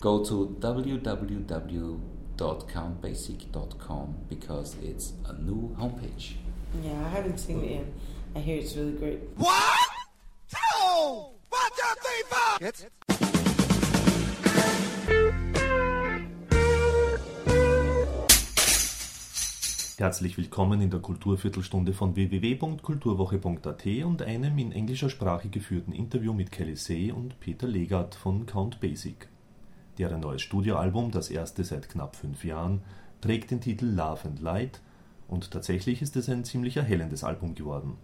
Go to www.countbasic.com because it's a new homepage. Yeah, I haven't seen it yet. I hear it's really great. One, two, one, two, three, four. Jetzt? Herzlich willkommen in der Kulturviertelstunde von www.kulturwoche.at und einem in englischer Sprache geführten Interview mit Kelly See und Peter Legat von Count Basic. Deren neues Studioalbum, das erste seit knapp fünf Jahren, trägt den Titel Love and Light und tatsächlich ist es ein ziemlich erhellendes Album geworden.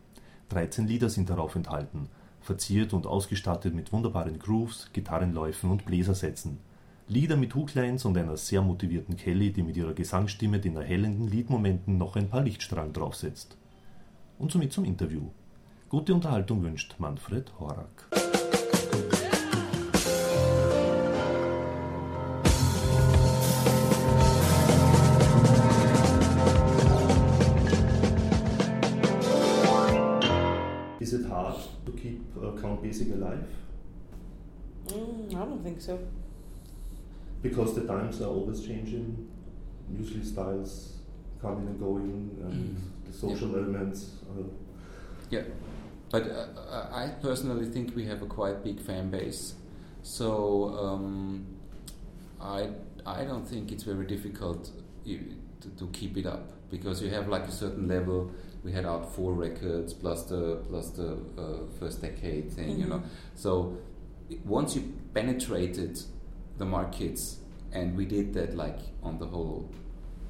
13 Lieder sind darauf enthalten, verziert und ausgestattet mit wunderbaren Grooves, Gitarrenläufen und Bläsersätzen – Lieder mit Hooklines und einer sehr motivierten Kelly, die mit ihrer Gesangsstimme den erhellenden Liedmomenten noch ein paar Lichtstrahlen draufsetzt. Und somit zum Interview. Gute Unterhaltung wünscht Manfred Horak. So. because the times are always changing. Usually styles coming and going, and the social yeah. elements. Uh, yeah, but uh, I personally think we have a quite big fan base, so um, I I don't think it's very difficult to, to keep it up because you have like a certain level. We had out four records plus the plus the uh, first decade thing, mm-hmm. you know. So once you penetrated the markets, and we did that like on the whole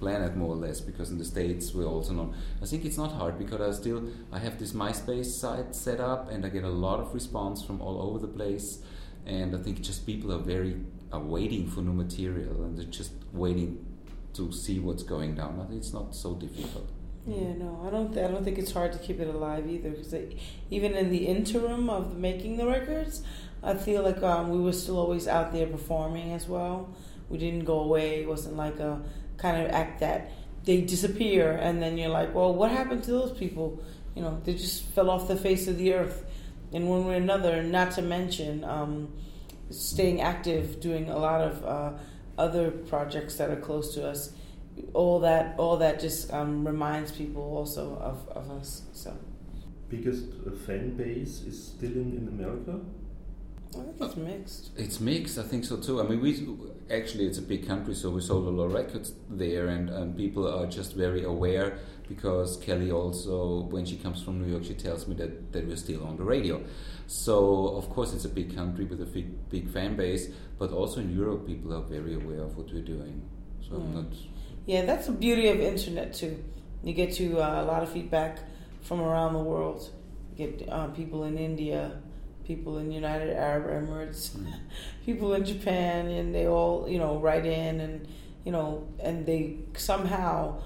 planet more or less because in the states we're also known i think it's not hard because i still i have this myspace site set up and i get a lot of response from all over the place. And i think just people are very are waiting for new material and they're just waiting to see what's going down. It's not so difficult yeah, no, I don't. Th- I don't think it's hard to keep it alive either. Because even in the interim of making the records, I feel like um, we were still always out there performing as well. We didn't go away. It wasn't like a kind of act that they disappear and then you're like, well, what happened to those people? You know, they just fell off the face of the earth in one way or another. Not to mention um, staying active, doing a lot of uh, other projects that are close to us. All that, all that just um, reminds people also of, of us. So, biggest uh, fan base is still in, in America. I think it's mixed. It's mixed. I think so too. I mean, we actually it's a big country, so we sold a lot of records there, and, and people are just very aware because Kelli also, when she comes from New York, she tells me that, that we're still on the radio. So of course it's a big country with a big big fan base, but also in Europe people are very aware of what we're doing. So mm. not. Yeah, that's the beauty of internet too. You get to uh, a lot of feedback from around the world. You get uh, people in India people in United Arab Emirates, mm. people in Japan, and they all you know write in and you know and they somehow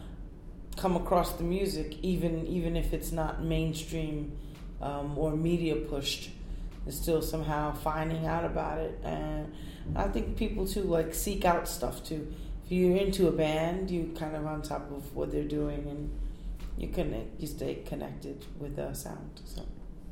come across the music even even if it's not mainstream um, or media pushed. They're still somehow finding out about it, and I think people too like seek out stuff too. If you're into a band, you're kind of on top of what they're doing, and you connect, you stay connected with the sound. So.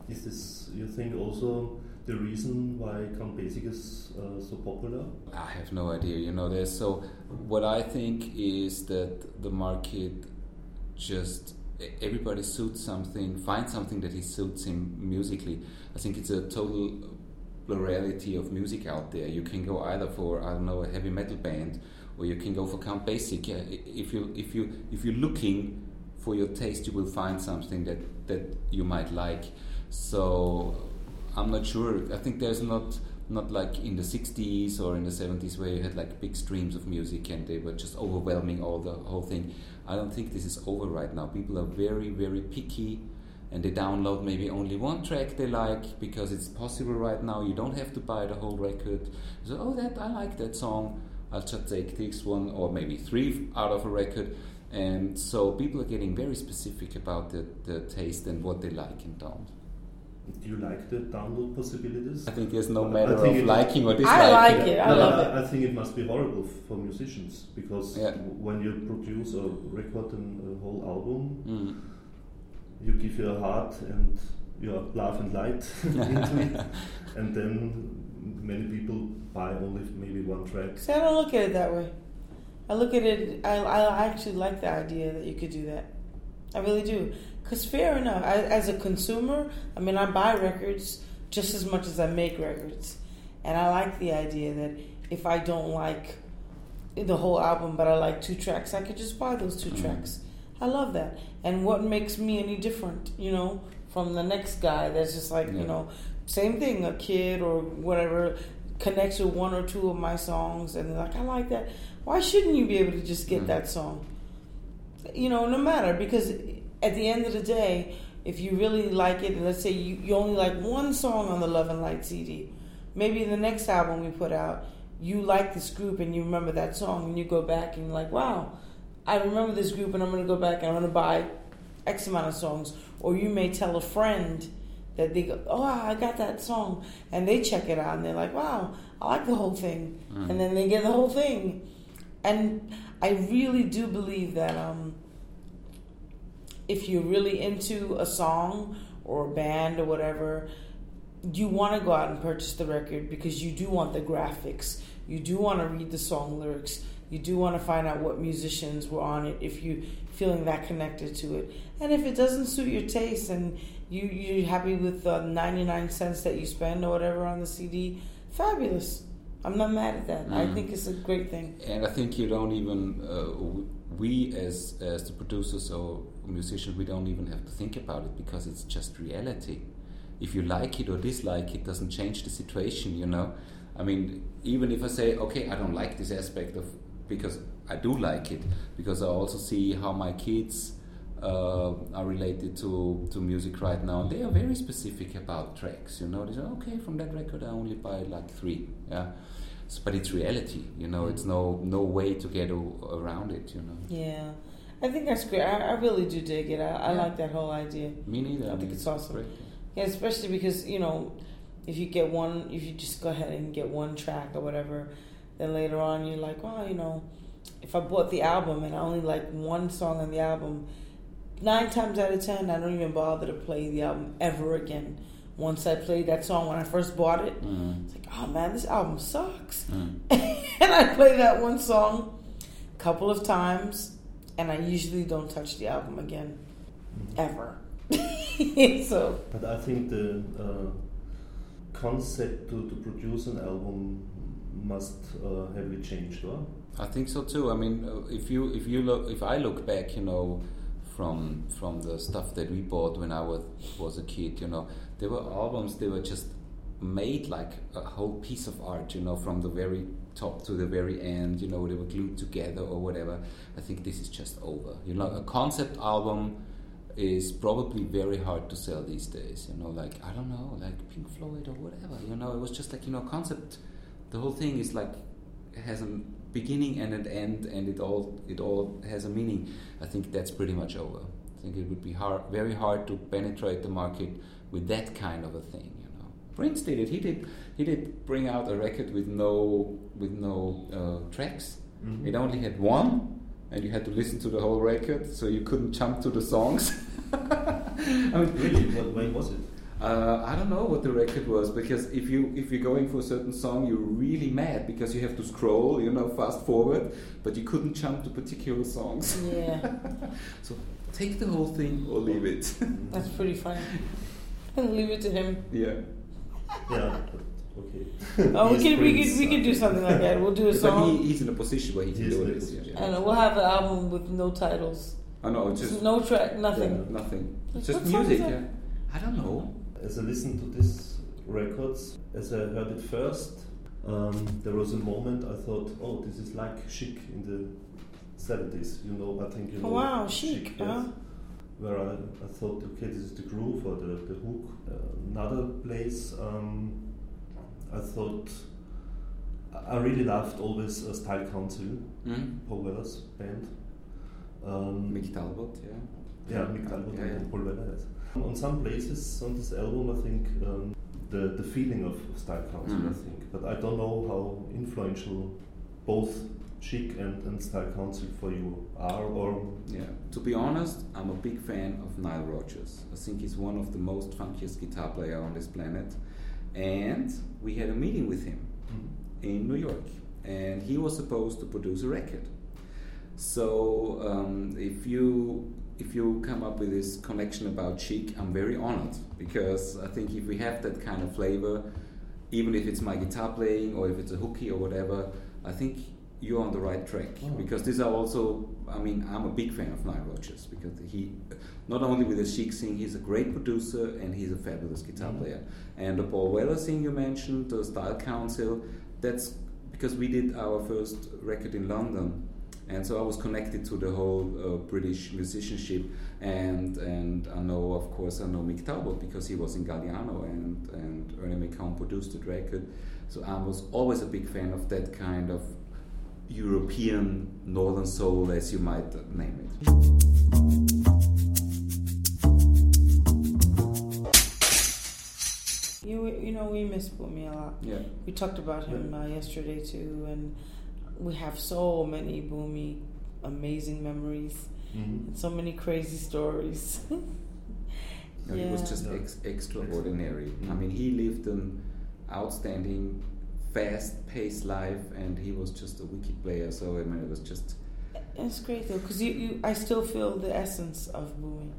Is this, you think, also the reason why Count Basic is uh, so popular? I have no idea. You know, there's so. What I think is that the market just everybody suits something, finds something that he suits him musically. I think it's a total plurality of music out there. You can go either for I don't know a heavy metal band, or you can go for Count Basic. Yeah, if you if you if you're looking for your taste, you will find something that that you might like. So I'm not sure. I think there's not not like in the 60s or in the 70s where you had like big streams of music and they were just overwhelming all the whole thing. I don't think this is over right now. People are very very picky and they download maybe only one track they like because it's possible right now. You don't have to buy the whole record. So oh that I like that song. I'll just take this one or maybe three out of a record. And so people are getting very specific about the, the taste and what they like and don't. Do you like the download possibilities? I think there's no matter of liking or disliking. I like it. I no, love it. I think it must be horrible for musicians because yeah. when you produce or record a whole album, mm. you give your heart and your love and light into it, and then many people buy only maybe one track. See, I don't look at it that way. I look at it. I, I actually like the idea that you could do that. I really do. Cause fair enough. I, as a consumer, I mean, I buy records just as much as I make records, and I like the idea that if I don't like the whole album, but I like two tracks, I could just buy those 2 Mhm. tracks. I love that. And what makes me any different, you know, from the next guy that's just like, you know, same thing, a kid or whatever connects with one or two of my songs and they're like, I like that. Why shouldn't you be able to just get Mhm. that song? You know, no matter because at the end of the day, if you really like it, and let's say you, you only like one song on the Love and Light CD, maybe the next album we put out, you like this group and you remember that song and you go back and you're like, wow, I remember this group and I'm going to go back and I'm going to buy X amount of songs. Or you may tell a friend that they go, oh, I got that song. And they check it out and they're like, wow, I like the whole thing. Mm. And then they get the whole thing. And I really do believe that um, if you're really into a song or a band or whatever, you want to go out and purchase the record because you do want the graphics. You do want to read the song lyrics. You do want to find out what musicians were on it if you're feeling that connected to it. And if it doesn't suit your taste and you you're happy with the 99 cents that you spend or whatever on the CD, fabulous. I'm not mad at that. I Mm. think it's a great thing. And I think you don't even uh, we as as the producers or musicians we don't even have to think about it because it's just reality. If you like it or dislike it, doesn't change the situation. You know, I mean, even if I say okay, I don't like this aspect of because I do like it because I also see how my kids uh, are related to, to music right now, and they are very specific about tracks. You know, they say, okay, from that record I only buy like three. Yeah, so, but it's reality. You know, it's no no way to get o- around it. You know, Yeah. I think that's great. I, I really do dig it. I, I Yeah. like that whole idea. me neither. I think it's awesome. great. Yeah, especially because you know, if you get one, if you just go ahead and get one track or whatever, then later on you're like, oh, you know, if I bought the album and I only like one song on the album, nine times out of ten I don't even bother to play the album ever again. Once I played that song when I first bought it, Mm, it's like, oh man, this album sucks. mm. and I play that one song a couple of times, and I usually don't touch the album again, ever. so But I think the uh, concept to, to produce an album must uh, heavily change, right? I think so too. I mean, uh, if you if you look if I look back, you know, from from the stuff that we bought when I was was a kid, you know, there were albums. They were just made like a whole piece of art, you know, from the very top to the very end. You know, they were glued together or whatever. I think this is just over. You know, a concept album is probably very hard to sell these days. You know, like I don't know, like Pink Floyd or whatever. You know, it was just like you know, concept. The whole thing is like has a beginning and an end, and it all it all has a meaning. I think that's pretty much over. I think it would be hard, very hard to penetrate the market with that kind of a thing. You know, Prince did it. He did. He did bring out a record with no with no uh, tracks. Mhm. It only had one, and you had to listen to the whole record, so you couldn't jump to the songs. I mean, Really? What, when was it? Uh, I don't know what the record was because if you if you're going for a certain song, you're really mad because you have to scroll, you know, fast forward, but you couldn't jump to particular songs. yeah, so take the whole thing or leave it. that's pretty funny. Leave it to him. yeah. Yeah, okay. Oh, we can we Prince, can we can do something like that. We'll do a But he, song, he's in a position where he can He's do in a this. Yeah, yeah. and we'll have an album with no titles, I know, just no track, nothing. yeah, nothing. It's just music. Yeah. I don't know. As I listened to these records, as I heard it first, um, there was a moment I thought, oh, this is like Chic in the 70s. You know, I think you know. Oh, wow, Chic, yes. huh? Where I, I thought, okay, this is the groove or the, the hook. Uh, another place, um, I thought, I I really loved always uh, Style Council, Mm? Paul Weller's band. Um, Mick Talbot, yeah. Yeah, Mick Talbot Yeah, and. Paul yes. On some places on this album, I think um, the the feeling of Style Council, I Mhm. think, but I don't know how influential both Chic and, and Style Council for you are, or Yeah, to be honest, I'm a big fan of Nile Rodgers. I think he's one of the most funkiest guitar player on this planet, and we had a meeting with him in New York, and he was supposed to produce a record. So um, if you if you come up with this connection about chic, I'm very honored because I think if we have that kind of flavor, even if it's my guitar playing or if it's a hooky or whatever, I think you're on the right track Oh. because these are also. I mean, I'm a big fan of Nile Rodgers because he, not only with the chic thing, he's a great producer and he's a fabulous guitar Mhm. player. And the Paul Weller thing you mentioned, the Style Council, that's because we did our first record in London, and so I was connected to the whole uh, British musicianship, and and I know, of course, I know Mick Talbot because he was in Galliano, and and Ernie McKone produced the record, so I was always a big fan of that kind of European Northern Soul, as you might name it. You you know we miss Boomy a lot. Yeah. We talked about him uh, yesterday too, and we have so many Boomy amazing memories, Mhm. and so many crazy stories. No, He was just ex- extraordinary. I Mm. mean, he lived an outstanding, fast-paced life, and he was just a wicked player. So I mean, it was just it's great though, because you, you I still feel the essence of Boomy.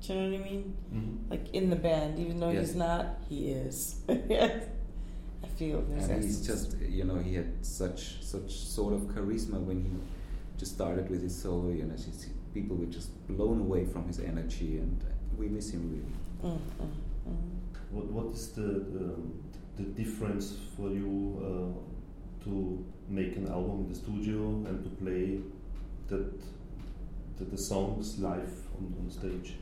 Do you know what I mean? Mhm. Like in the band, even though Yes. he's not, he is. Yes. I feel this and essence. he's just you know he had such such sort of charisma when he just started with his solo. You know, just, people were just blown away from his energy, and we miss him really. Mm, mm, mm. What what is the um, the difference for you uh, to make an album in the studio and to play that the, the songs live on, on stage?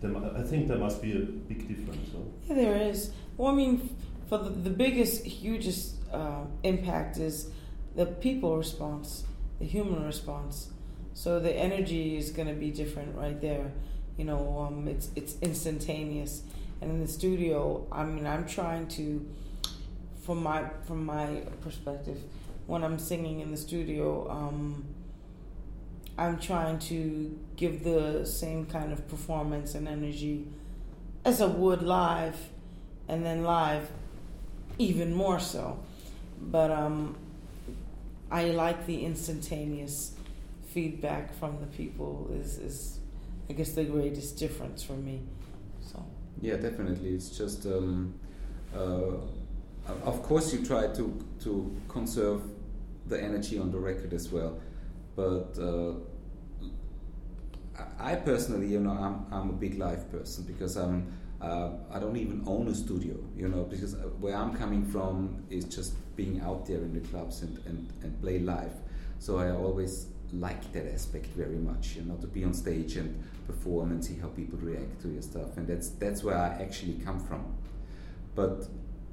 There, I think there must be a big difference. Huh? Yeah, there is. Well, I mean, for the, the biggest, hugest uh, impact is the people response, the human response. So the energy is going to be different right there. You know, um, it's it's instantaneous. And in the studio, I mean, I'm trying to, from my from my perspective, when I'm singing in the studio, um, I'm trying to give the same kind of performance and energy as I would live, and then live even more so. But um, I like the instantaneous feedback from the people is is I guess the greatest difference for me. So Yeah, definitely. It's just, um, uh, of course, you try to to conserve the energy on the record as well, but uh, I- personally, you know, I'm I'm a big live person because I'm. Uh, I don't even own a studio, you know, because where I'm coming from is just being out there in the clubs and, and, and play live. So I always like that aspect very much, you know, to be on stage and perform and see how people react to your stuff, and that's that's where I actually come from. But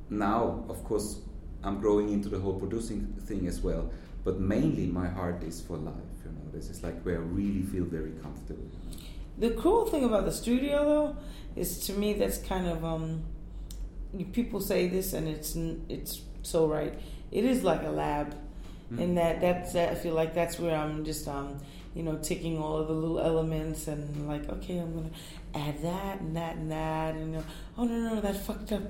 now, of course, I'm growing into the whole producing thing as well. But mainly, my heart is for live. You know, this is like where I really feel very comfortable. The cool thing about the studio though is to me that's kind of um people say this and it's it's so right. It is like a lab. Mm. and that that's I feel like that's where I'm just um you know taking all of the little elements and like okay I'm gonna add that and that and that and you know, oh no no no that's fucked up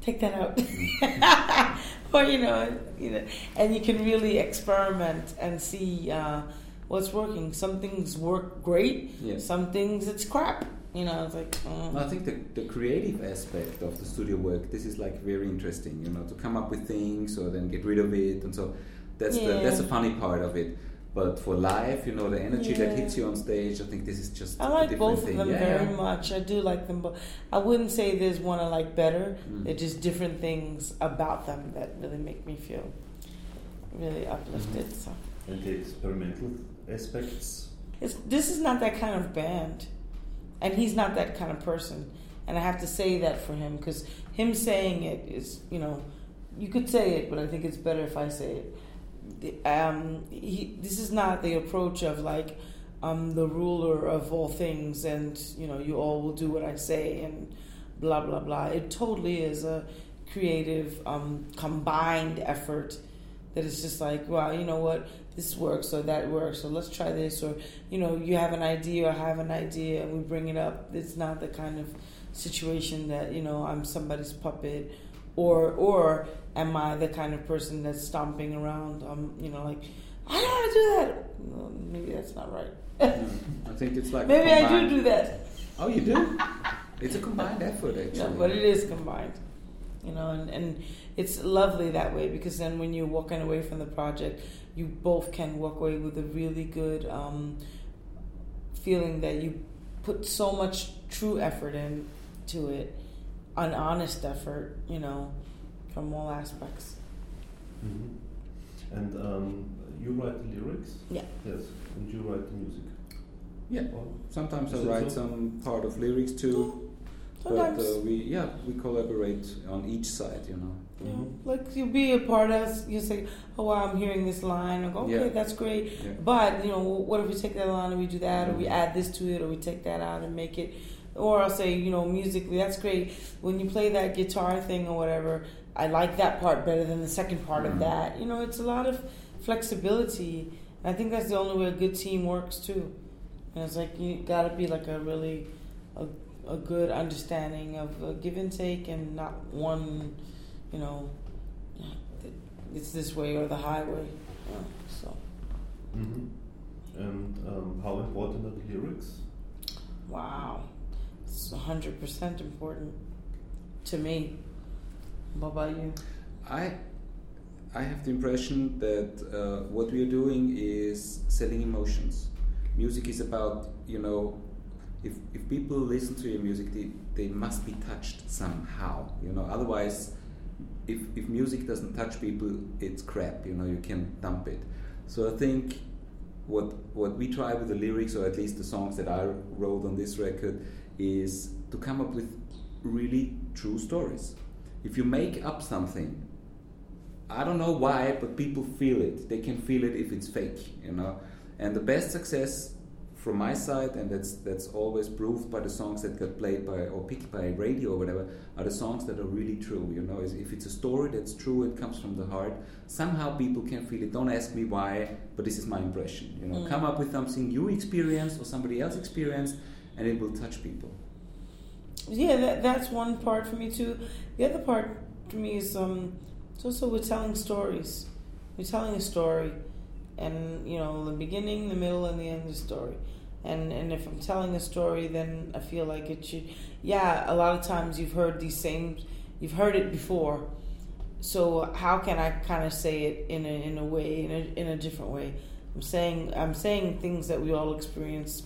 take that out or you know you know and you can really experiment and see uh, what's working some things work great Yes. some things it's crap you know it's like uh, No, I think the, the creative aspect of the studio work, this is like very interesting, you know, to come up with things or then get rid of it, and so that's the that's the funny part of it. But for live, you know, the energy that hits you on stage, I think this is just I a like different both thing. of them yeah, very much. I do like them both. I wouldn't say there's one I like better. Mm. They're just different things about them that really make me feel really uplifted. So And the experimental aspects. it's, this is not that kind of band, and he's not that kind of person. And I have to say that for him because him saying it is, you know, you could say it, but I think it's better if I say it. Um, he, this is not the approach of like I'm the ruler of all things, and you know, you all will do what I say, and blah blah blah. It totally is a creative, um, combined effort that is just like, well, you know what, this works or that works, so let's try this, or you know, you have an idea or I have an idea, and we bring it up. It's not the kind of situation that you know I'm somebody's puppet or or am I the kind of person that's stomping around? Um, you know, like I don't want to do that. Well, maybe that's not right. I think it's like maybe I do do that. Oh, you do? it's a combined effort, actually. No, but it is combined. You know, and, and it's lovely that way because then when you're walking away from the project, you both can walk away with a really good um, feeling that you put so much true effort into it, an honest effort, you know, from all aspects. Mhm. And um, you write the lyrics? Yeah. Yes. And you write the music? Yeah. Or- Sometimes I Is it write so? some part of lyrics too, Sometimes, but uh, we yeah we collaborate on each side, you know. know, Mhm. like you be a part of, us, you say, oh, wow, I'm hearing this line. Go, okay, Yeah. that's great. Yeah. But you know, what if we take that line and we do that, or we Mhm. add this to it, or we take that out and make it, or I'll say, you know, musically, that's great. When you play that guitar thing or whatever, I like that part better than the second part Mhm. of that. You know, it's a lot of flexibility. I think that's the only way a good team works too. And it's like you got to be like a really a, a good understanding of uh, give and take, and not one, you know, it's this way or the highway. Yeah, so. Mhm. And um, how important are the lyrics? Wow, it's hundred percent important to me. What about you? I I have the impression that uh, what we are doing is selling emotions. Music is about you know, if if people listen to your music, they, they must be touched somehow. You know, otherwise, if if music doesn't touch people, it's crap. You know, you can dump it. So I think what what we try with the lyrics, or at least the songs that I wrote on this record, is to come up with really true stories. If you make up something, I don't know why, but people feel it. They can feel it if it's fake, you know. And the best success from my side, and that's that's always proved by the songs that get played by or picked by radio or whatever, are the songs that are really true. You know, if it's a story that's true, it comes from the heart. Somehow people can feel it. Don't ask me why, but this is my impression. You know, Mm. come up with something you experienced or somebody else experienced, and it will touch people. Yeah, that, that's one part for me too. The other part for me is um, it's also we're telling stories. We're telling a story, and you know the beginning, the middle, and the end of the story. And and if I'm telling a story, then I feel like it should. Yeah, a lot of times you've heard these same, you've heard it before. So how can I kind of say it in a in a way in a in a different way? I'm saying I'm saying things that we all experience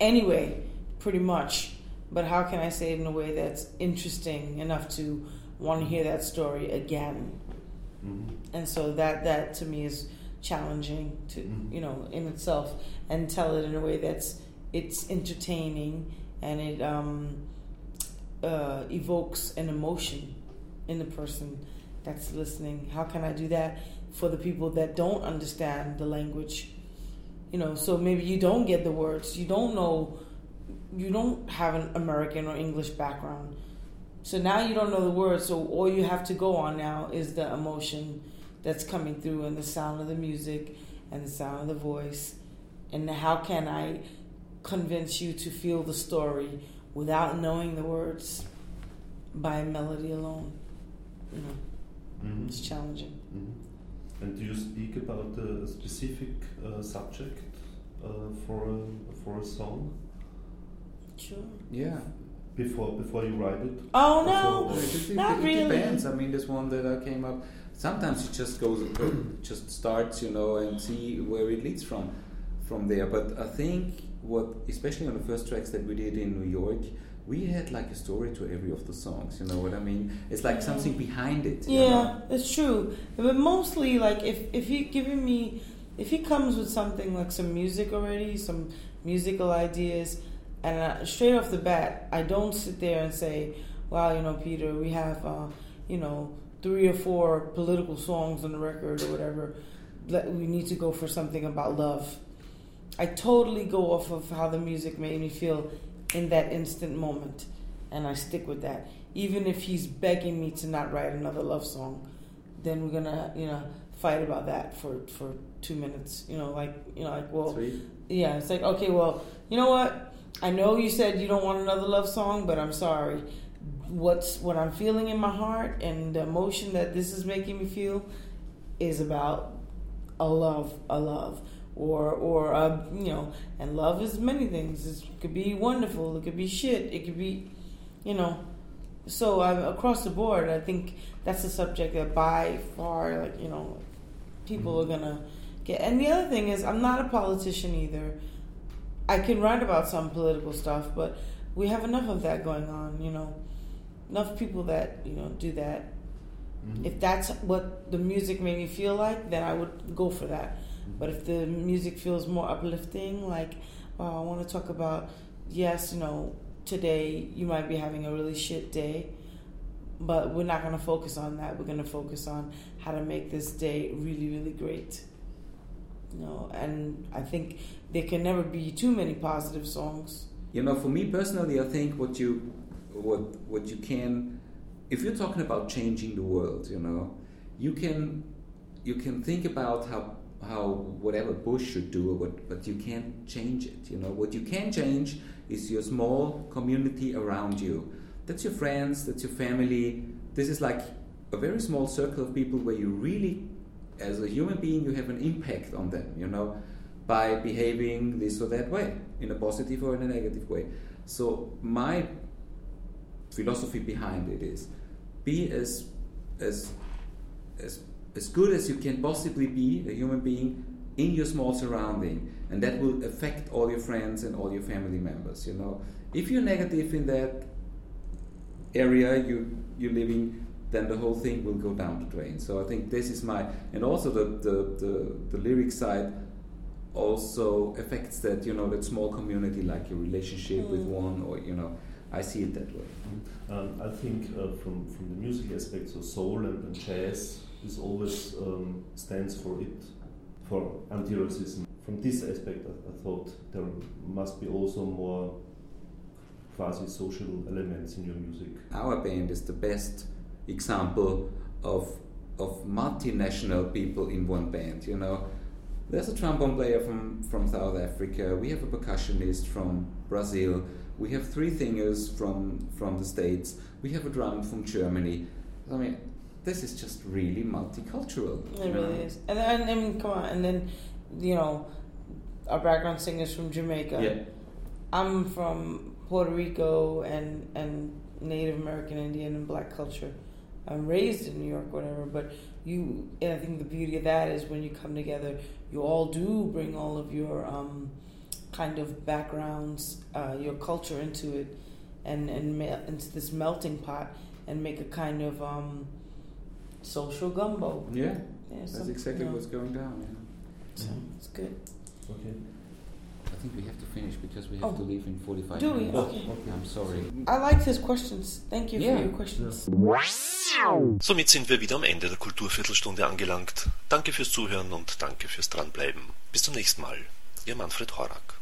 anyway, pretty much. But how can I say it in a way that's interesting enough to want to hear that story again? Mhm. And so that that to me is challenging to Mhm. you know in itself, and tell it in a way that's it's entertaining and it um, uh, evokes an emotion in the person that's listening. How can I do that for the people that don't understand the language? You know, so maybe you don't get the words, you don't know, you don't have an American or English background. So now you don't know the words, so all you have to go on now is the emotion that's coming through and the sound of the music and the sound of the voice. And how can I convince you to feel the story without knowing the words by melody alone? You know, Mhm. it's challenging. Mhm. And do you speak about a specific uh, subject uh, for a, for a song Sure. Yeah. Before before you write it? Oh no, It, it- it- Not it really. depends. I mean, this one that I came up. Sometimes it just goes, just starts, you know, and see where it leads from, from there. But I think what, especially on the first tracks that we did in New York, we had like a story to every of the songs. You know what I mean? It's like something behind it. you Yeah, know? it's true. But mostly, like if if he giving me, if he comes with something like some music already, some musical ideas, and uh, straight off the bat, I don't sit there and say, "Wow, you know, Peter, we have, uh, you know, three or four political songs on the record or whatever. Let, we need to go for something about love." I totally go off of how the music made me feel in that instant moment, and I stick with that. Even if he's begging me to not write another love song, then we're gonna, you know, fight about that for for two minutes. You know, like you know, like well, Sweet. yeah, it's like okay, well, you know what? I know you said you don't want another love song, but I'm sorry. what's what I'm feeling in my heart and the emotion that this is making me feel is about a love, a love, or or a, you know, and love is many things. It could be wonderful. It could be shit. It could be, you know. So I'm across the board. I think that's a subject that by far, like you know, people mm-hmm. are gonna get. And the other thing is, I'm not a politician either. I can write about some political stuff, but we have enough of that going on. You know, enough people that you know do that. Mm-hmm. If that's what the music made me feel like, then I would go for that. But if the music feels more uplifting, like, oh, I want to talk about, yes, you know, today you might be having a really shit day, but we're not going to focus on that. We're going to focus on how to make this day really, really great. You know, and I think there can never be too many positive songs. You know, for me personally, I think what you what what you can, if you're talking about changing the world, you know, you can you can think about how how whatever Bush should do, what, but you can't change it. You know, what you can change is your small community around you. That's your friends, that's your family. This is like a very small circle of people where you really, as a human being, you have an impact on them. You know, by behaving this or that way, in a positive or in a negative way. So my philosophy behind it is be as as as as good as you can possibly be a human being in your small surrounding and that will affect all your friends and all your family members you know if you're negative in that area you you're living then the whole thing will go down the drain so i think this is my and also the the, the, the lyric side also affects that you know that small community like your relationship mm. with one or you know I see it that way. Um, I think uh, from from the music aspect, so soul and, and jazz is always um, stands for it for anti-racism. From this aspect, I, I, thought there must be also more quasi-social elements in your music. Our band is the best example of of multinational people in one band. You know, there's a trombone player from from South Africa. We have a percussionist from Brazil we have three singers from from the states. We have a drum from Germany. I mean, this is just really multicultural. It really know? is. And then, I mean, come on, and then you know, our background singers from Jamaica. Yeah. I'm from Puerto Rico and and Native American Indian and Black culture. I'm raised in New York, whatever. But you, and I think the beauty of that is when you come together, you all do bring all of your um, kind of backgrounds, uh, your culture into it, and and me- into this melting pot, and make a kind of um, social gumbo. Yeah, yeah that's some, exactly you know. what's going down. Yeah. So mm-hmm. it's good. Okay. I think we have to finish because we have oh. to leave in 45 Do minutes. we? Okay. okay. I'm sorry. I liked his questions. Thank you yeah. for your questions. Somit sind wir wieder am Ende der Kulturviertelstunde angelangt. Danke fürs Zuhören und danke fürs Dranbleiben. Bis zum nächsten Mal. Ihr Manfred Horak.